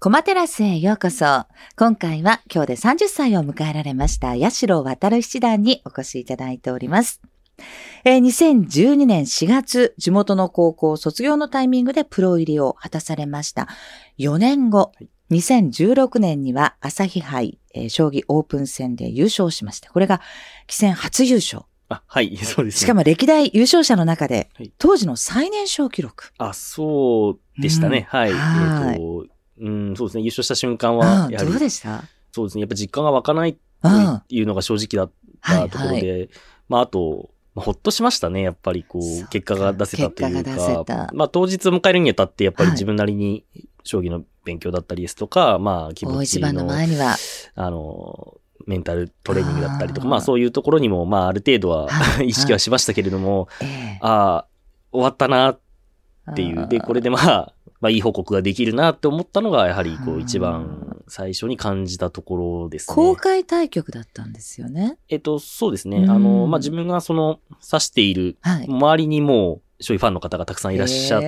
コマテラスへようこそ。今回は今日で30歳を迎えられました八代渡七段にお越しいただいております。えー2012年4月、地元の高校卒業のタイミングでプロ入りを果たされました。4年後、2016年には朝日杯、えー将棋オープン戦で優勝しまして、これが棋戦初優勝。あ、はい、そうですね。しかも歴代優勝者の中ではい、当時の最年少記録。あ、そうでしたね。はい。はいえっ、と、うん、そうですね。優勝した瞬間うは、ん、どうやはり、でした？そうですね。やっぱ実感が湧かないとうん。いうのが正直だったところで、まあ、あと、まあほっとしましたね。やっぱりこそう結果が出せたというか、まあ、当日を迎えるにあたって、やっぱりはい自分なりに、将棋の勉強だったりですとか、まあ、気持ち大一番のの、前には、あの、メンタルトレーニングだったりとか、まあそういうところにも、まあある程度ははい。意識はしましたけれども、ええ。ああ、終わったなっていう。で、これでまあ、まあいい報告ができるなって思ったのが、やはりこう一番最初に感じたところですね。公開対局だったんですよね。えっと、そうですね。うんあの、まあ自分がその指しているはい。周りにもう将棋ファンの方がたくさんいらっしゃって、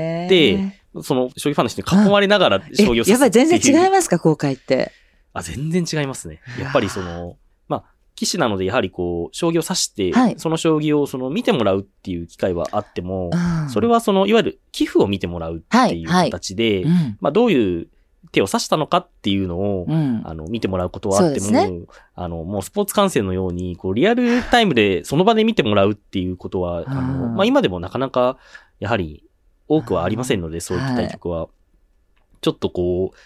へその将棋ファンの人に囲まれながらえ将棋をやっぱり全然違いす。ますか、公開って。あ、全然違いますね。やっぱりその、まあ、棋士なのでやはりこう、将棋を指して、はいその将棋をその見てもらうっていう機会はあっても、うんそれはその、いわゆる寄付を見てもらうっていうはいはい形で、うん。まあ、どういう手を指したのかっていうのを、うん。あの、見てもらうことはあっても、そうですあの、もうスポーツ観戦のように、こう、リアルタイムでその場で見てもらうっていうことは、あの、うんまあ、今でもなかなか、やはり、多くはありませんので、そういった対局は。ちょっとこう、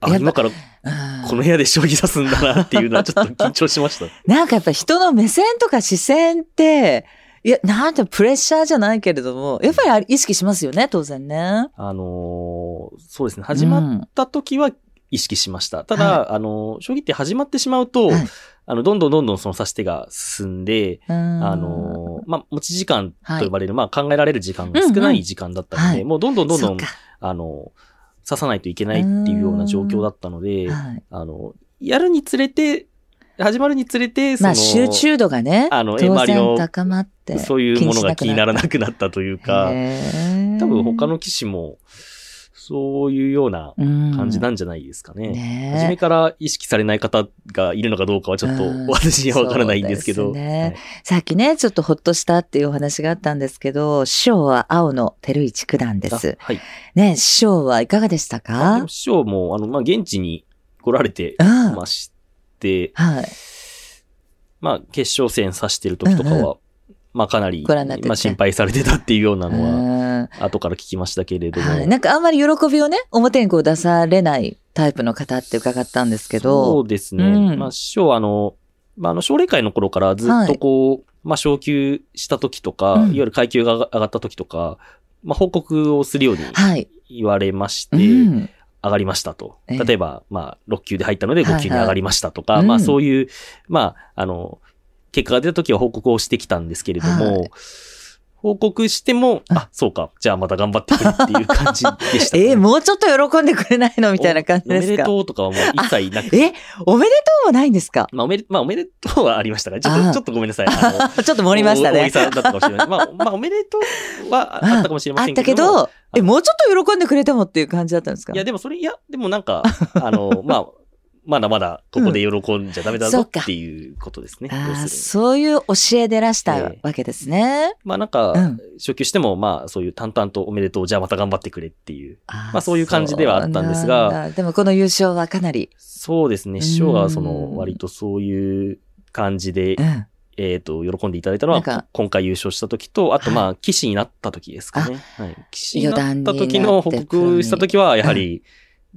あ、今からうん。この部屋で将棋指すんだなっていうのはちょっと緊張しました。なんかやっぱ人の目線とか視線って、いや、なんてプレッシャーじゃないけれども、やっぱり意識しますよね、当然ね。あのーそうですね、始まっった時は意識しました。ただ、あのー将棋って始まってしまうと、はい。あの、どんどんどんどんその指し手が進んで、ああのーまあ、持ち時間と呼ばれる、まあ、考えられる時間が少なうんうんい時間だったので、はい。もうどんどんどんどん、あのー指さないといけないっていうような状況だったので、はい。あの、やるにつれて、始まるにつれて、その、まあ集中度がね、あの当然高まって。そういうものが気にならなくくなったというか、多分他の棋士も、そういうような感感じなんじゃないですかね。ね初めから意識されない方がいるのかどうかはちょっとうん私にはわからないんですけど。そうですねさっきね、ちょっとほっとしたっていうお話があったんですけど、師匠は青野照一九段ではいす。あはい。ね、師匠はいかがでしたか？も師匠も、あの、まあ、現地に来られてうんまして、はい。まあ、決勝戦指してる時とかは、うんまあ、かなり、まあ、心配されてたっていうようなのは、うん後から聞きましたけれども。はい。なんかあんまり喜びをね、表にこう出されないタイプの方って伺ったんですけそどう、ですね。うんまあ、師匠はあの、まあ、あの、奨励会の頃からずっとこう、まあ、昇級した時とか、うんいわゆる階級が上がった時とか、まあ、報告をするようにはい。言われまして、うん。上がりましたと。ええ例えば、まあ、6級で入ったのではいはい5級に上がりましたとか、うんまあ、そういう、まあ、あの、結果が出た時は報告をしてきたんですけれども、はい。報告しても、あ、そうか、じゃあまた頑張ってくれっていう感じでした、えーもうちょっと喜んでくれないのみたいな感じですおおめでかとうとかはもう一切なく。え、おめでとうはないんですか？まあ、おめで、まあ、おめでとうはありましたが、ちょっと、ちょっとごめんなさい。あの ちょっと盛りましたね。大げ。さだったかもしれない。まあ、まあ、おめでとうはあったかもしれまあったけせんけど。ど、え、もうちょっと喜んでくれてもっていう感じだったんですか？いや、でもそれ、いや、でもなんか、あの、まあ、まだまだここで喜んじゃダメだぞっていうことですね。そういう教えでらしたええわけですね。まあなんかうん、初級しても、まあそういう淡々とおめでとう、じゃあまた頑張ってくれっていう。あまあそういう感じではあったんですがでもこの優勝はかなり、そうですね。師匠がそうんの、割とそういう感じでう、ん。えっと、喜んでいただいたのは、今回優勝した時と、あとまあ、騎士になった時ですかね。はい。騎士になった時の報告した時は、やはり、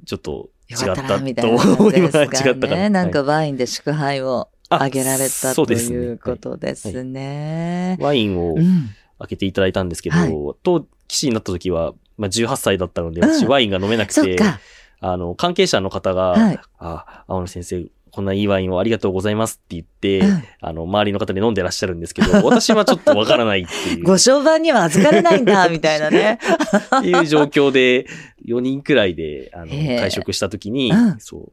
ちょっと違ったみたいとな感思違ったかな。ね。なんかはいワインで祝杯をああげられたということですね。ワインをうん。開けていただいたんですけど、はいと、騎士になった時は、まあ、18歳だったので、うん私ワインが飲めなく、てか。あの、関係者の方が、はい。あ、青野先生、こんないいワインをありがとうございますって言って、うんあの、周りの方で飲んでらっしゃるんですけど、私はちょっとわからないっていう。ご商売には預かれないんだ、みたいなね。っていう状況で、4人くらいで、あの、会食した時に、うんそう。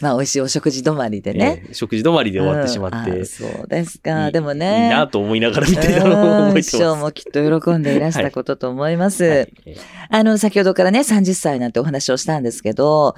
まあ、美味しいお食事止まりでね。えー食事止まりで終わってしまって、うんあそうですか。いいでもね。いいなと思いながら見てたのを覚えてます。師匠もきっと喜んでいらしたことと思います。はいえーあの、先ほどからね、30歳なんてお話をしたんですけど、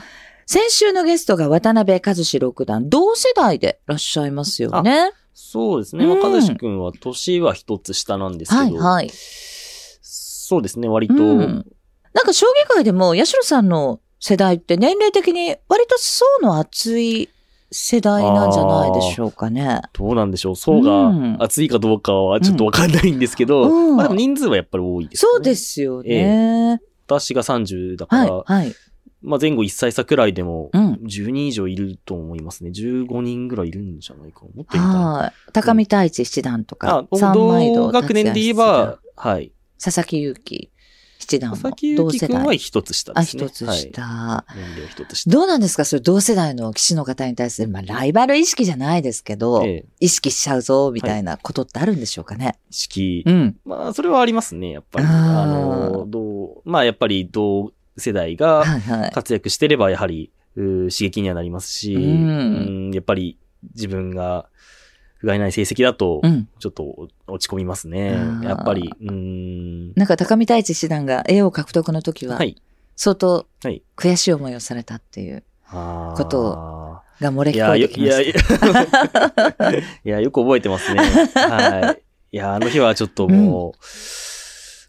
先週のゲストが渡辺和志六段、同世代でいらっしゃいますよね。そうですね。うんまあ、かずし君は年は一つ下なんですけど、はいはい。そうですね、割と、うんなんか将棋界でも、八代さんの世代って年齢的に割と層の厚い世代なんじゃないでしょうかね。どうなんでしょう。層うんが厚いかどうかはちょっとわかんないんですけど、うんまあでも人数はやっぱり多いです、ね。そうですよね。私が30だから、はい、はい。まあ前後1歳差くらいでも、うん。10人以上いると思いますね。15人ぐらいいるんじゃないか。もっといるかな。はい。高見太一七段とかあ、、三枚堂同学年で言えば、はい。佐々木勇気七段も佐々木は代。一つ下あ、ですね。一つ下。はい。年齢は一つ下。どうなんですか？それ同世代の棋士の方に対する、まあ、ライバル意識じゃないですけど、ええ意識しちゃうぞ、みたいなことってあるんでしょうかね。式。うん。まあ、それはありますね、やっぱり。あの、どう、まあ、やっぱり同世代がはいはい。活躍してれば、やはり、うー刺激にはなりますし、うんうんやっぱり自分が不甲斐ない成績だとう、ん。ちょっと落ち込みますね。あーやっぱり、うーん。なんか高見太一七段が栄養獲得の時はは、い。相当はい。悔しい思いをされたっていうことが漏れ聞こえてきましいや、いや よく覚えてますね。はい。いや、あの日はちょっとも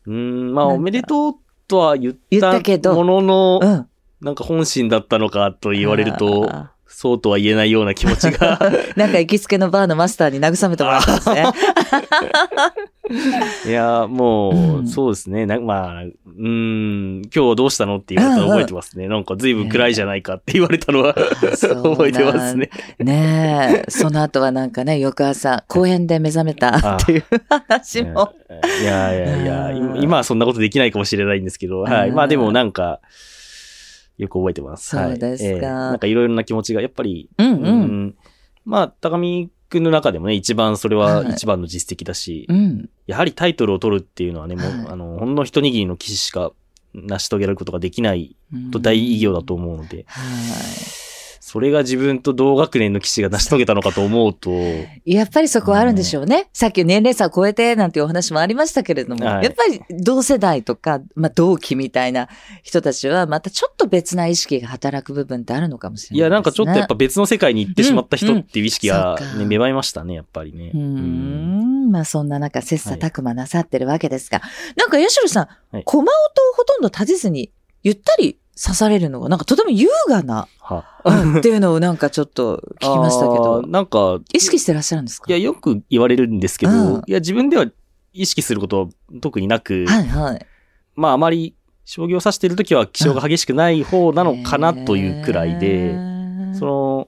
う、うーん、まあ、おめでとうとは言ったけどたものの、た。うん。なんか本心だったのかと言われると、あそうとは言えないような気持ちが。ー なんか行きつけのバーのマスターに慰めてもらったんですね。いや、もう、うんそうですね。なまあ、うーん、今日はどうしたのって言われたら覚えてますね。なんか随分暗いじゃないかって言われたのは、覚えてますね。ねえ。その後はなんかね、翌朝、公園で目覚めたっていう話も。いやいやいや、うん今今はそんなことできないかもしれないんですけど、はい。うんまあでもなんか、よく覚えてます。はいそうですか。ええなんかいろいろな気持ちが、やっぱり、うんう。うん。んまあ、高見くんの中でもね、一番それははい一番の実績だし、うん。やはりタイトルを取るっていうのはね、もう、はい。あの、ほんの一握りの騎士しか成し遂げられることができないと大偉業だと思うので、はそれが自分と同学年の騎士が成し遂げたのかと思うと、い。やっぱりそこはあるんでしょうね。さっき年齢差を超えてなんていうお話もありましたけれども、はいやっぱり同世代とか、まあ同期みたいな人たちはまたちょっと別な意識が働く部分ってあるのかもしれないね。いや、なんかちょっとやっぱ別の世界に行ってしまった人っていう意識がうんうんそうかね、芽生えましたね、やっぱりね。うーん。まあそんな中、切磋琢磨なさってるわけですが、なんか、ヤシロさん、はい駒音をほとんど立てずに、ゆったり刺されるのが、なんかとても優雅な、っていうのをなんかちょっと聞きましたけあどー、なんか、意識してらっしゃるんですか？いや、よく言われるんですけど、うん。いや、自分では意識することは特になく、はいはい。まあ、あまり、将棋を指しているときは気象が激しくない方なのかなというくらいへで、ー。その、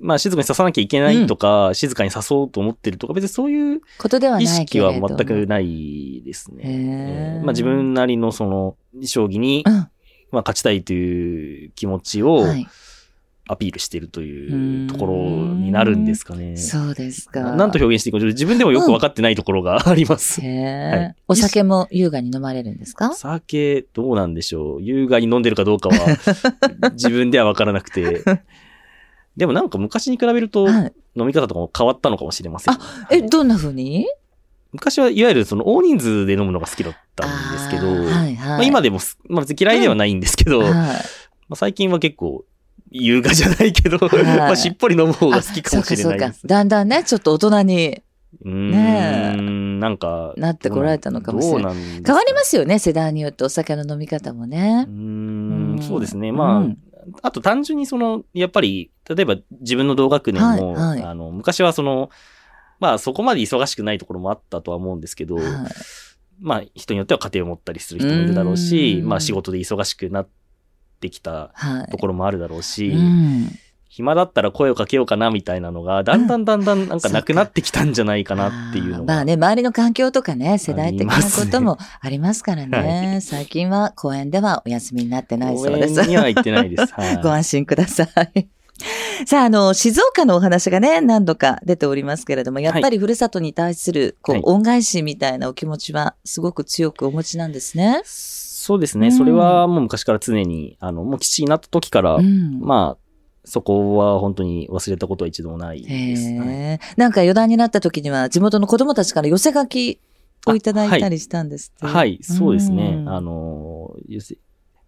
まあ、静かに指さなきゃいけないとか、静かに指そうと思ってるとか、別にそういうことでは意。識は全くないですね。まあ、自分なりのその、将棋に、うんまあ、勝ちたいという気持ちをはい。アピールしているというところになるんですかね。そうですか。ななんと表現していいか、自分でもよく分かってないところが あります。へえ、はいお酒も優雅に飲まれるんですか？お酒、どうなんでしょう。優雅に飲んでるかどうかは、自分では分からなくて。でもなんか昔に比べると、はい。飲み方とかも変わったのかもしれません。え、どんな風に？昔はいわゆるその大人数で飲むのが好きだったんけど、はいはい。まあ、今でもす、まあ、嫌いではないんですけど、はい。まあ、最近は結構、優雅じゃないけど、はい。まあしっぽり飲む方が好きかもしれあそうかそうか。ないです。だんだんね、ちょっと大人にねなんか、なってこられたのかもしれない。変わりますよね、世代によってお酒の飲み方もね。う。ん、そうですね。まあ、うん。あと単純にその、やっぱり、例えば自分の同学年も、はいはい。あの、昔はその、まあそこまで忙しくないところもあったとは思うんですけど、はいまあ人によっては家庭を持ったりする人もいるだろうし、うんまあ仕事で忙しくなってきたはい。ところもあるだろうし、うん暇だったら声をかけようかなみたいなのが、だんだんだんだんなんかなくなってきたんじゃないかなっていうのが。まあね、周りの環境とかね、世代的なこともあありますからね。最近は公園ではお休みになってないそうです。応援には行ってないです。はい。ご安心ください。さあ、あの、静岡のお話がね、何度か出ておりますけれども、やっぱりふるさとに対する、こうはい、恩返しみたいなお気持ちは、すごく強くお持ちなんですね。そうですね。うんそれはもう昔から常に、あの、もう基地になった時から、うん。まあ、そこは本当に忘れたことは一度もないです。へなんか余談になった時には、地元の子供たちから寄せ書きをいただいたりしたんですはい、はい、そうですね。あの、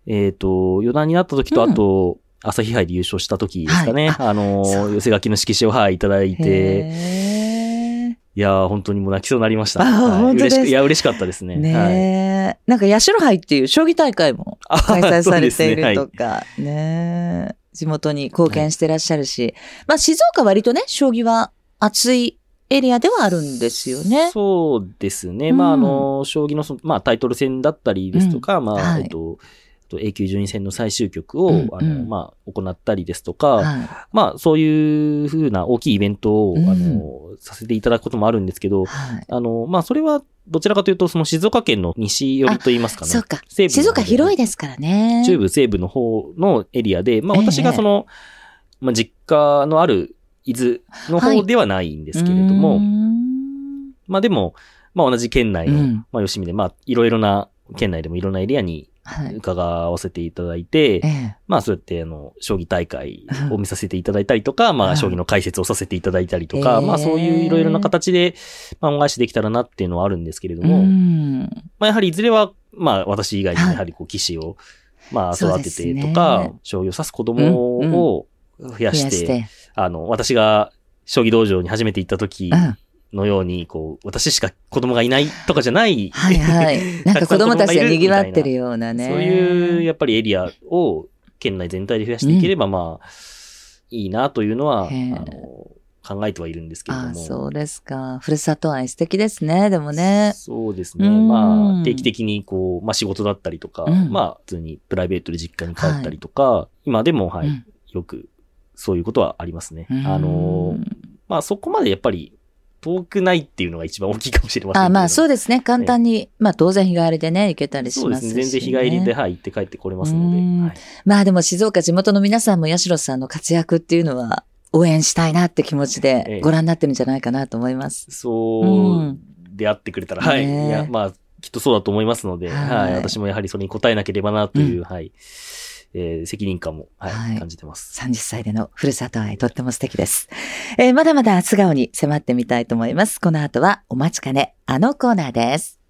えっ、ー、と、余談になった時と、あと、朝日杯で優勝した時ですかね。はい、あの、寄せ書きの色紙を、はい、いただいて、いや本当にもう泣きそうになりました。あ、はい、本当ですいや、嬉しかったですね。ねはい、なんか、八代杯っていう将棋大会も開催されているとか、ねね、はい、地元に貢献してらっしゃるし、はい、まあ、静岡割とね、将棋は熱いエリアではあるんですよね。そうですね。うん、まあ、あの、将棋のまあ、タイトル戦だったりですとか、うん、まあ、はい、えっと、永久順位戦の最終局を、うんうん、あの、まあ、行ったりですとか、はい、まあ、そういうふうな大きいイベントを、うん、あの、させていただくこともあるんですけど、はい、あの、まあ、それは、どちらかというと、その静岡県の西寄りと言いますかね。そうか。静岡広いですからね。中部西部の方のエリアで、まあ、私がその、えー、まあ、実家のある伊豆の方ではないんですけれども、はい、まあでも、まあ同じ県内の、うん、まあ吉見で、まあいろいろな、県内でもいろんなエリアに伺わせていただいて、はい、まあそうやってあの、将棋大会を見させていただいたりとか、まあ将棋の解説をさせていただいたりとか、まあそういういろいろな形で、まあ恩返しできたらなっていうのはあるんですけれども、まあやはりいずれは、まあ私以外にやはりこう棋士を、まあ育ててとか、ね、将棋を指す子供を増やして、うんうん、あの、私が将棋道場に初めて行った時、のように、こう、私しか子供がいないとかじゃない。はいはい。なんか子供たちが賑わってるようなね。そういう、やっぱりエリアを県内全体で増やしていければ、うん、まあ、いいなというのは、あの、考えてはいるんですけれども。そうですか。ふるさと愛素敵ですね、でもね。そうですね。まあ、定期的にこう、まあ仕事だったりとか、うん、まあ普通にプライベートで実家に帰ったりとか、はい、今でも、はい、うん、よくそういうことはありますね。あの、まあそこまでやっぱり遠くないっていうのが一番大きいかもしれませんあまあそうですね。簡単に、まあ当然日帰りでね、行けたりしますし、ね、そうですね。全然日帰りで、はい、行って帰ってこれますので。はい、まあでも静岡地元の皆さんも八代さんの活躍っていうのは応援したいなって気持ちでご覧になってるんじゃないかなと思います。ええ、そうであってくれたら、はい。いや、まあきっとそうだと思いますので、はい、はい、私もやはりそれに応えなければなという、うん、はい。えー、責任感も、はい、はい、感じてます。30歳でのふるさと愛、とっても素敵です。えー、まだまだ素顔に迫ってみたいと思います。この後はお待ちかね、あのコーナーです。